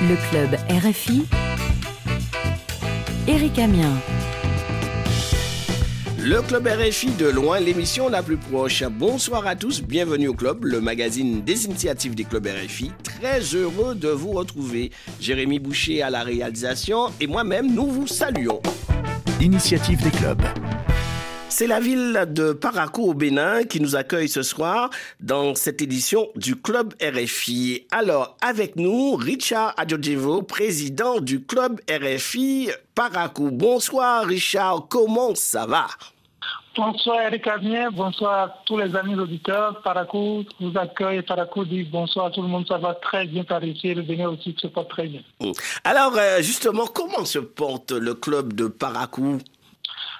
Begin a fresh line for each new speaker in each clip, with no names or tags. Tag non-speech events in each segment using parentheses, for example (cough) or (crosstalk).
Le club RFI. Eric Amien.
Le club RFI de loin, l'émission la plus proche. Bonsoir à tous, bienvenue au club, le magazine des initiatives des clubs RFI. Très heureux de vous retrouver. Jérémy Boucher à la réalisation et moi-même, nous vous saluons.
Initiative des clubs.
C'est la ville de Parakou au Bénin qui nous accueille ce soir dans cette édition du Club RFI. Alors, avec nous, Richard Adjodjevo, président du Club RFI Parakou. Bonsoir Richard, comment ça va?
Bonsoir Eric Avnier, bonsoir à tous les amis auditeurs. Parakou vous accueille. Parakou dit bonsoir à tout le monde. Ça va très bien par ici. Le Bénin aussi se porte très bien.
Alors, euh, justement, comment se porte le club de Parakou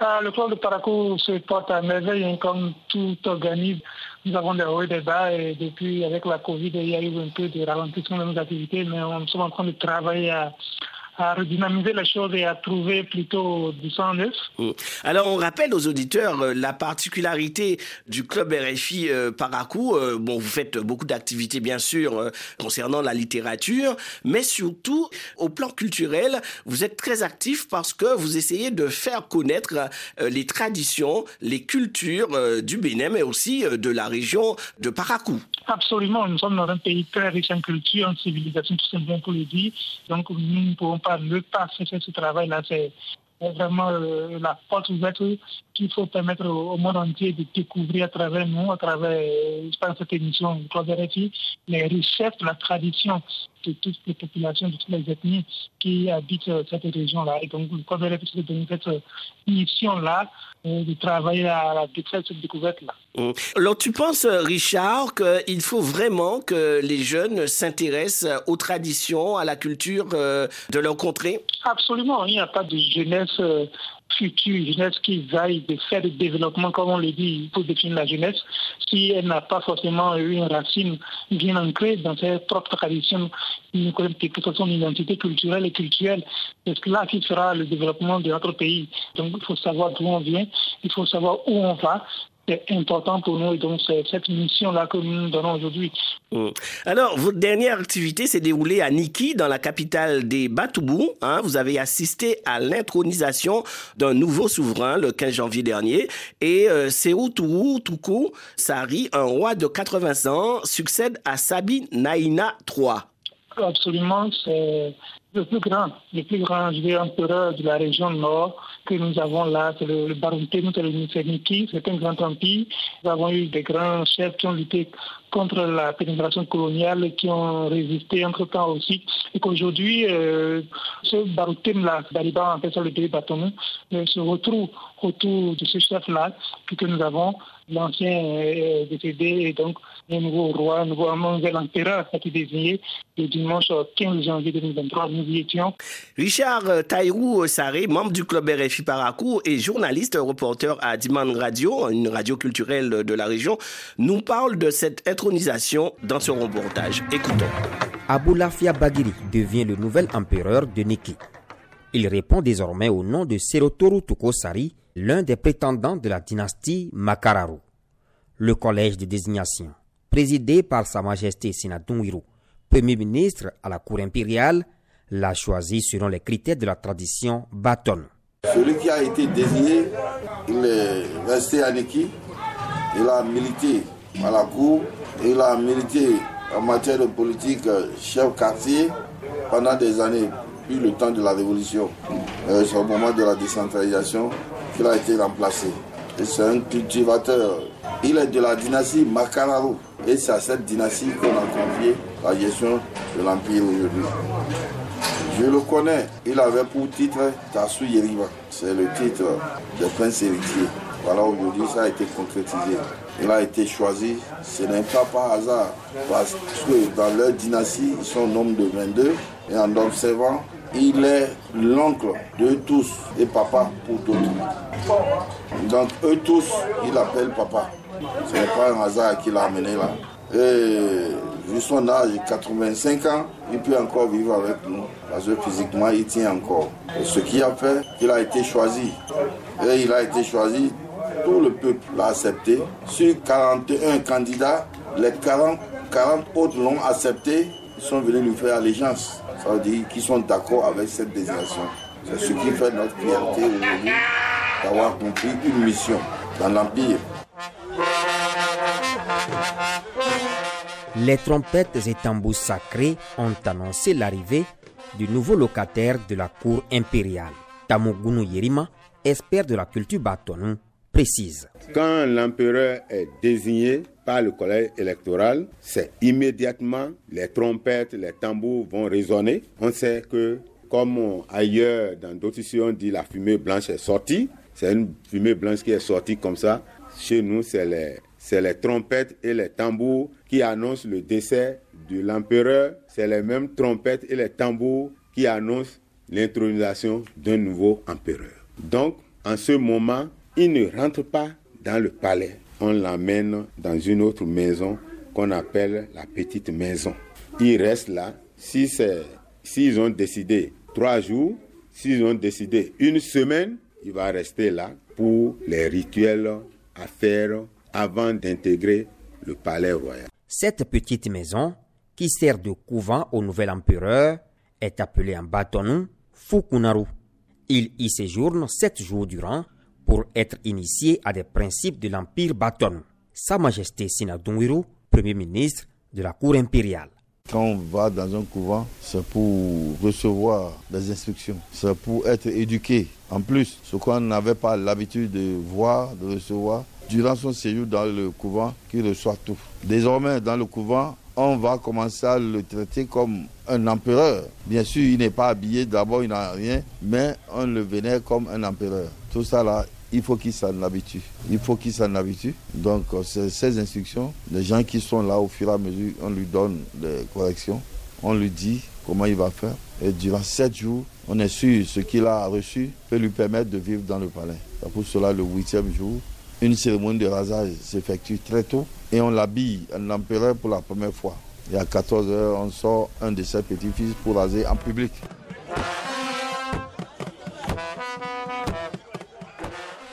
ah, le club de Parakou se porte à merveille, hein, comme tout organisme. Nous avons des hauts et des bas et depuis, avec la Covid, il y a eu un peu de ralentissement de nos activités, mais on est en train de travailler à, à redynamiser les choses et à trouver plutôt du sang neuf.
Mm. Alors, on rappelle aux auditeurs euh, la particularité du club RFI euh, Parakou. Euh, bon, vous faites beaucoup d'activités, bien sûr, concernant la littérature, mais surtout, au plan culturel, vous êtes très actif parce que vous essayez de faire connaître les traditions, les cultures du Bénin, mais aussi de la région de Parakou.
Absolument, nous sommes dans un pays très riche en culture, en civilisation, tout simplement pour le dire. Donc, nous ne pouvons pas ne pas faire ce travail-là. C'est vraiment euh, la porte ouverte qu'il faut permettre au, monde entier de découvrir à travers nous, à travers euh, cette émission du Club les richesses la tradition de toutes les populations, de toutes les ethnies qui habitent euh, cette région-là. Et donc, RFI se donne cette mission-là de travailler à la découverte cette découverte-là.
Mmh. Alors, tu penses, Richard, qu'il faut vraiment que les jeunes s'intéressent aux traditions, à la culture de leur contrée?
Absolument. Il n'y a pas de jeunesse future jeunesse qui vaille de faire du développement, comme on le dit, pour définir la jeunesse, si elle n'a pas forcément eu une racine bien ancrée dans ses propres traditions, une son identité culturelle et culturelle, c'est là qui fera le développement de notre pays. Donc il faut savoir d'où on vient, il faut savoir où on va, c'est important pour nous et donc c'est cette mission-là que nous donnons aujourd'hui.
Mm. Alors, votre dernière activité s'est déroulée à Niki, dans la capitale des Batoubou. Hein. Vous avez assisté à l'intronisation d'un nouveau souverain le 15 janvier dernier et euh, Toukou Sari, un roi de 80 ans, succède à Sabi Naïna III.
Absolument, c'est le plus grand, le plus grand empereur de la région nord que nous avons là, c'est le, le c'est le Niki, c'est un grand empire. Nous avons eu des grands chefs qui ont lutté contre la pénétration coloniale, qui ont résisté entre-temps aussi. Et qu'aujourd'hui, euh, ce Baroutem-là, Daliban, en fait le pays bâton, euh, se retrouve autour de ce chef-là, que nous avons, l'ancien euh, décédé, et donc le nouveau roi, un nouveau nouvel empereur a été désigné le dimanche 15 janvier 2023. Nous y étions.
Richard euh, Taïrou Saré, membre du club RFI Parakou et journaliste, reporter à Diman Radio, une radio culturelle de la région, nous parle de cette intronisation dans ce reportage. Écoutons.
Aboulafia Bagiri devient le nouvel empereur de Niki. Il répond désormais au nom de Serotoru Tukosari, l'un des prétendants de la dynastie Makararu. Le collège de désignation, présidé par Sa Majesté Sinadunwiru, Premier ministre à la cour impériale, l'a choisi selon les critères de la tradition Baton.
Celui qui a été désigné, il est resté à Niki, il a milité à la cour, il a milité en matière de politique chef quartier pendant des années, puis le temps de la révolution. Euh, c'est au moment de la décentralisation a été remplacé. C'est un cultivateur. Il est de la dynastie Makararo. Et c'est à cette dynastie qu'on a confié la gestion de l'Empire aujourd'hui. Je le connais. Il avait pour titre Tassou Yeriba. C'est le titre de prince héritier. Voilà, aujourd'hui, ça a été concrétisé. Il a été choisi. Ce n'est pas par hasard. Parce que dans leur dynastie, ils sont nombre de 22. Et en observant, il est l'oncle de tous et papa pour d'autres. Donc, eux tous, il appelle papa. Ce n'est pas un hasard qu'il a amené là. Et vu son âge, 85 ans, il peut encore vivre avec nous. Parce que physiquement, il tient encore. ce qui a fait qu'il a été choisi. Et il a été choisi, tout le peuple l'a accepté. Sur 41 candidats, les 40, 40 autres l'ont accepté. Ils sont venus lui faire allégeance.
Qu'ils sont d'accord avec cette désignation. C'est ce qui fait notre fierté aujourd'hui d'avoir compris une mission dans l'Empire.
Les trompettes et tambours sacrés ont annoncé l'arrivée du nouveau locataire de la cour impériale. Tamogunu Yerima, expert de la culture Batonou, précise.
Quand l'empereur est désigné le collège électoral, c'est immédiatement les trompettes, les tambours vont résonner. On sait que, comme ailleurs dans d'autres ici on dit la fumée blanche est sortie, c'est une fumée blanche qui est sortie comme ça. Chez nous, c'est les, c'est les trompettes et les tambours qui annoncent le décès de l'empereur. C'est les mêmes trompettes et les tambours qui annoncent l'intronisation d'un nouveau empereur. Donc, en ce moment, il ne rentre pas dans le palais. On l'amène dans une autre maison qu'on appelle la petite maison. Il reste là. Si s'ils ont décidé trois jours, s'ils ont décidé une semaine, il va rester là pour les rituels à faire avant d'intégrer le palais royal.
Cette petite maison, qui sert de couvent au nouvel empereur, est appelée en bâtonnou Fukunaru. Il y séjourne sept jours durant pour être initié à des principes de l'Empire Bâton. Sa Majesté Sinadunwiru, Premier ministre de la Cour impériale.
Quand on va dans un couvent, c'est pour recevoir des instructions, c'est pour être éduqué. En plus, ce qu'on n'avait pas l'habitude de voir, de recevoir, durant son séjour dans le couvent, qu'il reçoit tout. Désormais, dans le couvent, on va commencer à le traiter comme un empereur. Bien sûr, il n'est pas habillé, d'abord il n'a rien, mais on le vénère comme un empereur. Tout ça là, il faut qu'il s'en habitue. Il faut qu'il s'en habitue. Donc, euh, ces instructions, les gens qui sont là au fur et à mesure, on lui donne des corrections, on lui dit comment il va faire. Et durant sept jours, on est sûr ce qu'il a reçu peut lui permettre de vivre dans le palais. Pour cela, le huitième jour, une cérémonie de rasage s'effectue très tôt et on l'habille en empereur pour la première fois. Et à 14 h on sort un de ses petits-fils pour raser en public.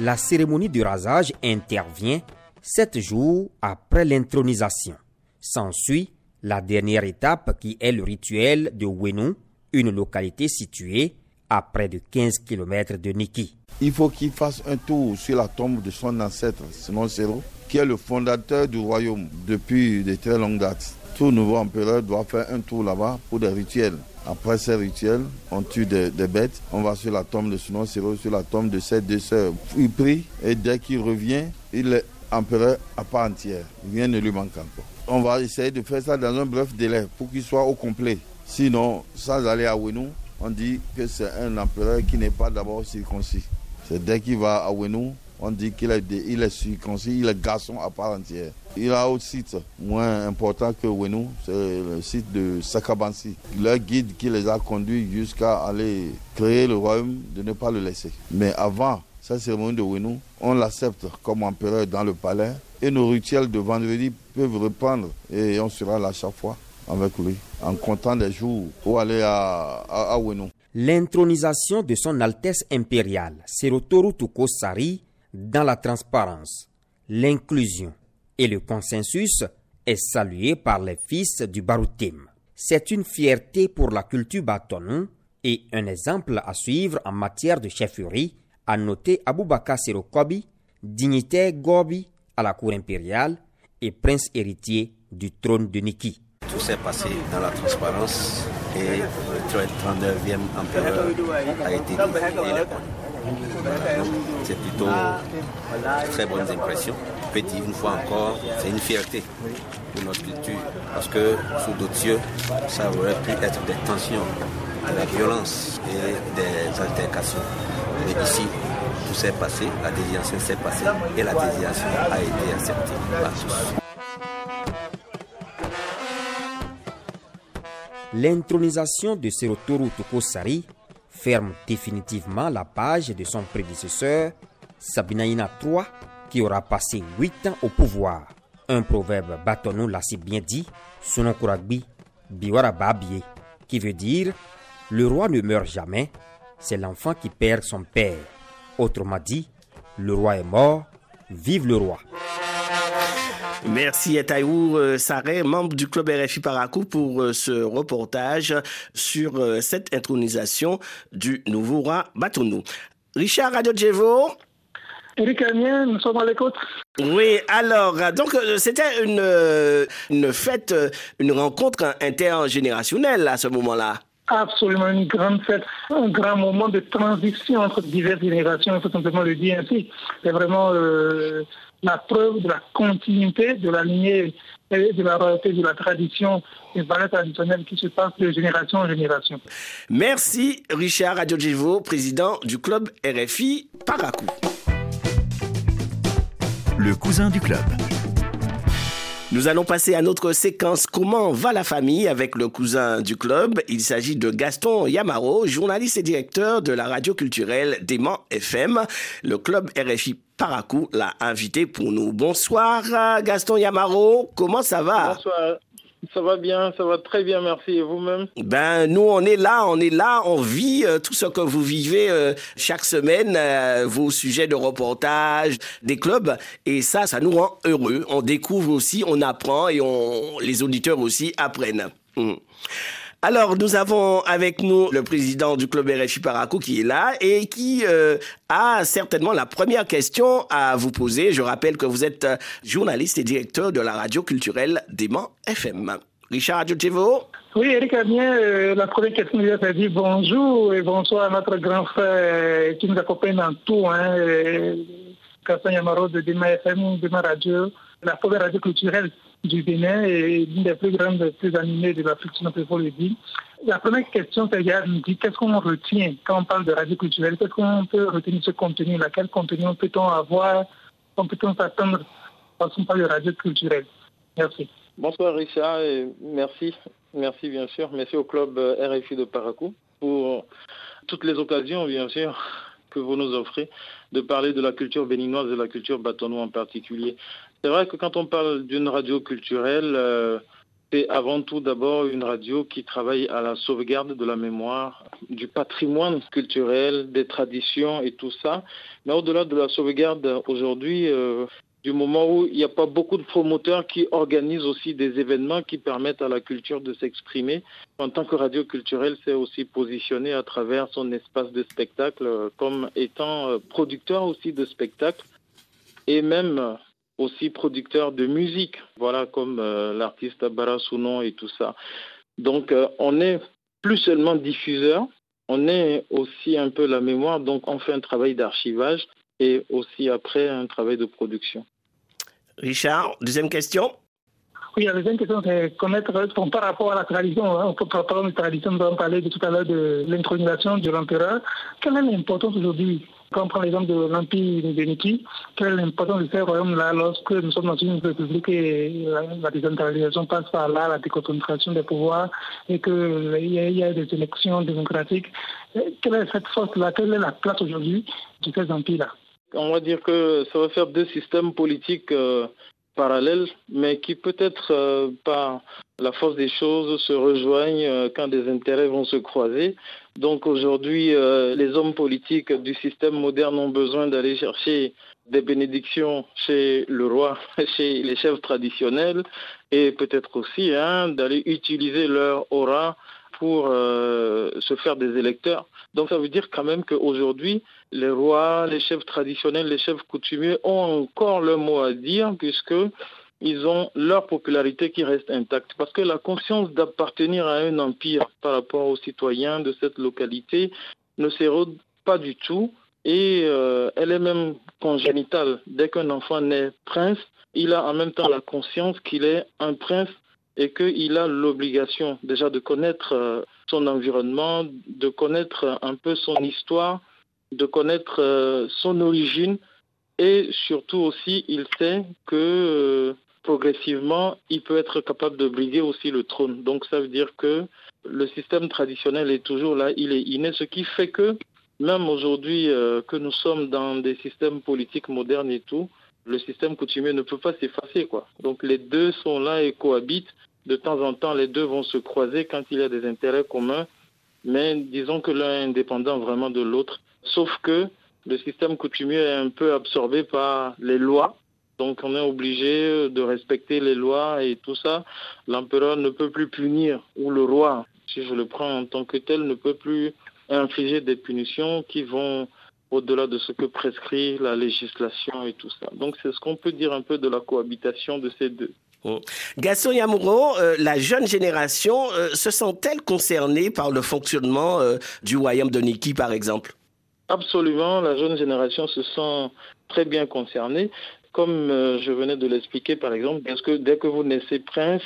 La cérémonie de rasage intervient sept jours après l'intronisation. S'ensuit la dernière étape qui est le rituel de Wenu, une localité située à près de 15 km de Niki.
Il faut qu'il fasse un tour sur la tombe de son ancêtre, Simon Sero, qui est le fondateur du royaume depuis de très longues dates. Tout nouveau empereur doit faire un tour là-bas pour des rituels. Après ces rituels, on tue des, bêtes, on va sur la tombe de Sero, sur la tombe de ses deux sœurs. Il prie et dès qu'il revient, il est empereur à part entière. Rien ne lui manque encore. On va essayer de faire ça dans un bref délai pour qu'il soit au complet. Sinon, sans aller à Winou, on dit que c'est un empereur qui n'est pas d'abord circoncis. C'est dès qu'il va à Wenou, on dit qu'il est, il est circoncis, il est garçon à part entière. Il a autre site moins important que Wenou, c'est le site de Sakabansi. Leur guide qui les a conduits jusqu'à aller créer le royaume, de ne pas le laisser. Mais avant cette cérémonie de Wenou, on l'accepte comme empereur dans le palais et nos rituels de vendredi peuvent reprendre et on sera là chaque fois avec lui en comptant des jours pour aller à, à,
L'intronisation de son Altesse impériale Serotoru Sari dans la transparence, l'inclusion et le consensus est salué par les fils du Baroutim. C'est une fierté pour la culture bâtonne et un exemple à suivre en matière de chefferie, a noté Aboubaka Serokobi, dignitaire Gobi à la cour impériale et prince héritier du trône de Niki.
Tout s'est passé dans la transparence et le 39e empereur a été dit C'est plutôt très bonnes impressions. Dire une fois encore, c'est une fierté pour notre culture parce que sous d'autres cieux, ça aurait pu être des tensions, de la violence et des altercations. Mais ici, tout s'est passé, la désignation s'est passée et la désignation a été acceptée par tous.
L'intronisation de Serotoru Tokosari ferme définitivement la page de son prédécesseur, Sabinaïna III, qui aura passé huit ans au pouvoir. Un proverbe bâtonnou l'a si bien dit, Sonokuragbi, Biwara Babie, qui veut dire Le roi ne meurt jamais, c'est l'enfant qui perd son père. Autrement dit, le roi est mort, vive le roi.
Merci à Taïou euh, Saré, membre du club RFI Paracou, pour euh, ce reportage sur euh, cette intronisation du nouveau roi Batounou. Richard Radio Djevo.
Eric Amien, nous sommes à l'écoute.
Oui, alors, donc c'était une, une fête, une rencontre intergénérationnelle à ce moment-là.
Absolument, une grande fête, un grand moment de transition entre diverses générations, il faut simplement le dire ainsi. C'est vraiment la preuve de la continuité de la lignée et de la royauté, de la tradition et valeurs traditionnelles qui se passent de génération en génération.
Merci Richard Adjodjivo, président du club RFI Paracou.
Le cousin du club.
Nous allons passer à notre séquence Comment va la famille avec le cousin du club. Il s'agit de Gaston Yamaro, journaliste et directeur de la radio culturelle Dément FM. Le club RFI Paracou l'a invité pour nous. Bonsoir Gaston Yamaro, comment ça va?
Bonsoir. Ça va bien, ça va très bien, merci. Et vous-même?
Ben, nous, on est là, on est là, on vit euh, tout ce que vous vivez euh, chaque semaine, euh, vos sujets de reportage, des clubs. Et ça, ça nous rend heureux. On découvre aussi, on apprend et on, les auditeurs aussi apprennent. Hmm. Alors, nous avons avec nous le président du club RFI Paracou qui est là et qui a certainement la première question à vous poser. Je rappelle que vous êtes journaliste et directeur de la radio culturelle Dément FM. Richard Adjotevo
Oui, Eric Amien, la première question, a dit bonjour et bonsoir à notre grand frère qui nous accompagne dans tout, hein, Yamaro de Dément FM, Dément Radio, la première radio culturelle du Bénin et l'une des plus grandes, des plus animées de l'Afrique, si on peut le dire. La première question, c'est qu'est-ce qu'on retient quand on parle de radio culturelle? Qu'est-ce qu'on peut retenir ce contenu-là Quel contenu peut-on avoir? On peut-on s'attendre quand on parle de radio culturelle? Merci.
Bonsoir Richard et merci. Merci bien sûr. Merci au club RFI de Paracou pour toutes les occasions, bien sûr, que vous nous offrez de parler de la culture béninoise et de la culture bâtonnoise en particulier. C'est vrai que quand on parle d'une radio culturelle, euh, c'est avant tout d'abord une radio qui travaille à la sauvegarde de la mémoire, du patrimoine culturel, des traditions et tout ça. Mais au-delà de la sauvegarde, aujourd'hui, euh, du moment où il n'y a pas beaucoup de promoteurs qui organisent aussi des événements qui permettent à la culture de s'exprimer. En tant que radio culturelle, c'est aussi positionné à travers son espace de spectacle euh, comme étant producteur aussi de spectacles et même aussi producteur de musique, voilà comme euh, l'artiste Abara Sounon et tout ça. Donc euh, on est plus seulement diffuseur, on est aussi un peu la mémoire, donc on fait un travail d'archivage et aussi après un travail de production.
Richard, deuxième question.
Oui, la deuxième question, c'est connaître par rapport à la tradition. Hein, on peut parler de tradition, nous avons parlé de tout à l'heure de l'intronisation de l'empereur. Quelle est l'importance aujourd'hui quand on prend l'exemple de l'Empire de Niki, quelle est l'importance de ces royaumes-là lorsque nous sommes dans une république et la, décentralisation passe par là, la déconcentration des pouvoirs et qu'il y, a des élections démocratiques? Quelle est cette force-là? Quelle est la place aujourd'hui de ces empires-là?
On va dire que ça va faire deux systèmes politiques. Euh, parallèles, mais qui peut-être euh, par la force des choses se rejoignent euh, quand des intérêts vont se croiser. Donc aujourd'hui, les hommes politiques du système moderne ont besoin d'aller chercher des bénédictions chez le roi, (laughs) chez les chefs traditionnels, et peut-être aussi hein, d'aller utiliser leur aura pour se faire des électeurs. Donc ça veut dire quand même qu'aujourd'hui, les rois, les chefs traditionnels, les chefs coutumiers ont encore le mot à dire puisque ils ont leur popularité qui reste intacte. Parce que la conscience d'appartenir à un empire par rapport aux citoyens de cette localité ne s'érode pas du tout et euh, elle est même congénitale. Dès qu'un enfant naît prince, il a en même temps la conscience qu'il est un prince et qu'il a l'obligation déjà de connaître euh, son environnement, de connaître un peu son histoire, de connaître euh, son origine et surtout aussi il sait que euh, progressivement il peut être capable de briguer aussi le trône. Donc ça veut dire que le système traditionnel est toujours là, il est inné, ce qui fait que même aujourd'hui que nous sommes dans des systèmes politiques modernes et tout, le système coutumier ne peut pas s'effacer. Donc les deux sont là et cohabitent. De temps en temps, les deux vont se croiser quand il y a des intérêts communs, mais disons que l'un est indépendant vraiment de l'autre. Sauf que le système coutumier est un peu absorbé par les lois Donc on est obligé de respecter les lois et tout ça. L'empereur ne peut plus punir, ou le roi, si je le prends en tant que tel, ne peut plus infliger des punitions qui vont au-delà de ce que prescrit la législation et tout ça. Donc c'est ce qu'on peut dire un peu de la cohabitation de ces deux.
Oh. Gaston Yamouro, euh, la jeune génération euh, se sent-elle concernée par le fonctionnement euh, du royaume de Niki, par exemple?
Absolument, la jeune génération se sent très bien concernée. Comme je venais de l'expliquer, par exemple, parce que dès que vous naissez prince,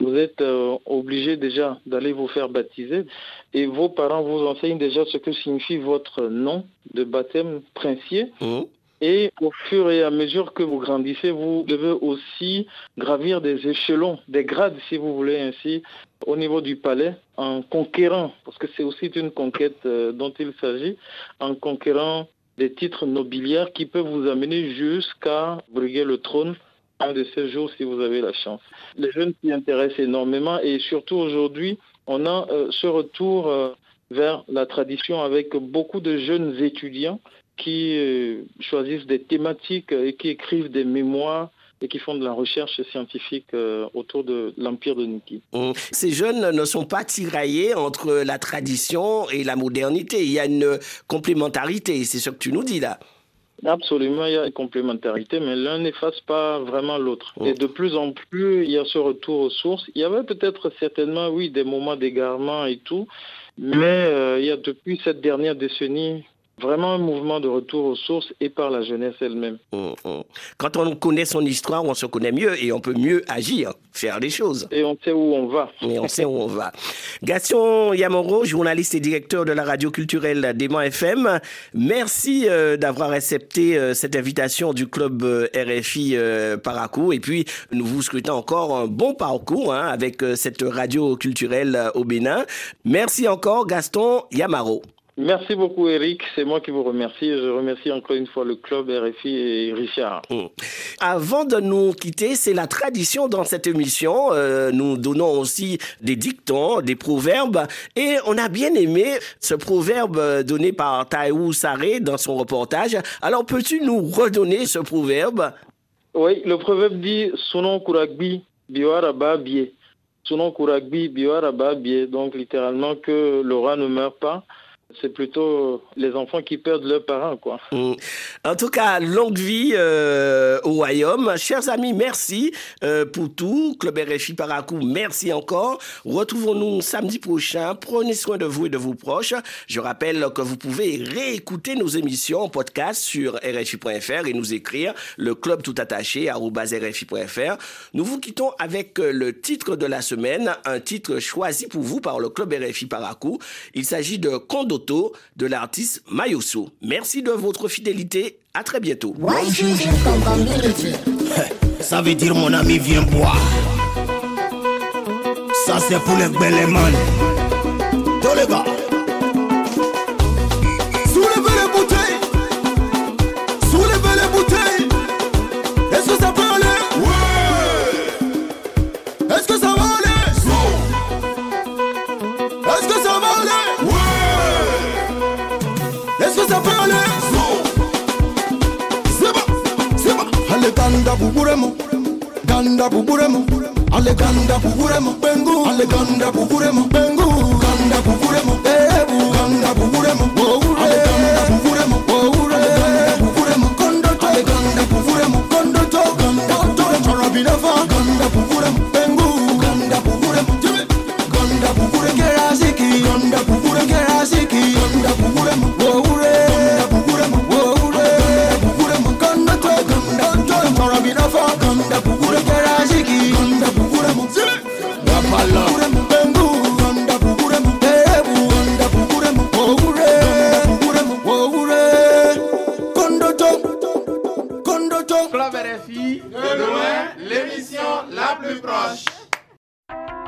vous êtes obligé déjà d'aller vous faire baptiser et vos parents vous enseignent déjà ce que signifie votre nom de baptême princier. Mmh. Et au fur et à mesure que vous grandissez, vous devez aussi gravir des échelons, des grades, si vous voulez ainsi, au niveau du palais, en conquérant, parce que c'est aussi une conquête euh, dont il s'agit, en conquérant des titres nobiliaires qui peuvent vous amener jusqu'à briguer le trône un de ces jours si vous avez la chance. Les jeunes s'y intéressent énormément et surtout aujourd'hui, on a euh, ce retour euh, vers la tradition avec beaucoup de jeunes étudiants qui euh, choisissent des thématiques et qui écrivent des mémoires et qui font de la recherche scientifique euh, autour de l'empire de Niki.
Mmh. Ces jeunes ne sont pas tiraillés entre la tradition et la modernité. Il y a une complémentarité, c'est ce que tu nous dis là.
Absolument, il y a une complémentarité, mais l'un n'efface pas vraiment l'autre. Mmh. Et de plus en plus, il y a ce retour aux sources. Il y avait peut-être certainement, oui, des moments d'égarement et tout, mais euh, il y a depuis cette dernière décennie Vraiment un mouvement de retour aux sources et par la jeunesse elle-même.
Hum, hum. Quand on connaît son histoire, on se connaît mieux et on peut mieux agir, faire les choses.
Et on sait où on va.
Et on sait où on va. Gaston Yamoro, journaliste et directeur de la radio culturelle Dément FM, merci euh, d'avoir accepté euh, cette invitation du club euh, RFI Paracou. Et puis, nous vous souhaitons encore un bon parcours hein, avec cette radio culturelle au Bénin. Merci encore, Gaston Yamaro.
Merci beaucoup Eric, c'est moi qui vous remercie. Je remercie encore une fois le club RFI et Richard.
Hum. Avant de nous quitter, c'est la tradition dans cette émission. Euh, nous donnons aussi des dictons, des proverbes. Et on a bien aimé ce proverbe donné par Taïou Saré dans son reportage. Alors peux-tu nous redonner ce proverbe?
Oui, le proverbe dit « Sunon kuragbi biwara bie ». Sunon kuragbi biwara bie. Donc littéralement que le roi ne meurt pas c'est plutôt les enfants qui perdent leurs parents, quoi.
Mm. En tout cas, longue vie euh, au royaume. Chers amis, merci euh, pour tout. Club RFI Paracou, merci encore. Retrouvons-nous samedi prochain. Prenez soin de vous et de vos proches. Je rappelle que vous pouvez réécouter nos émissions en podcast sur RFI.fr et nous écrire le club tout attaché à RFI.fr. Nous vous quittons avec le titre de la semaine, un titre choisi pour vous par le club RFI Paracou. Il s'agit de Condo de l'artiste Mayoso. Merci de votre fidélité. À très bientôt. (laughs)
Ça veut dire mon ami viens boire. Ça c'est pour les belles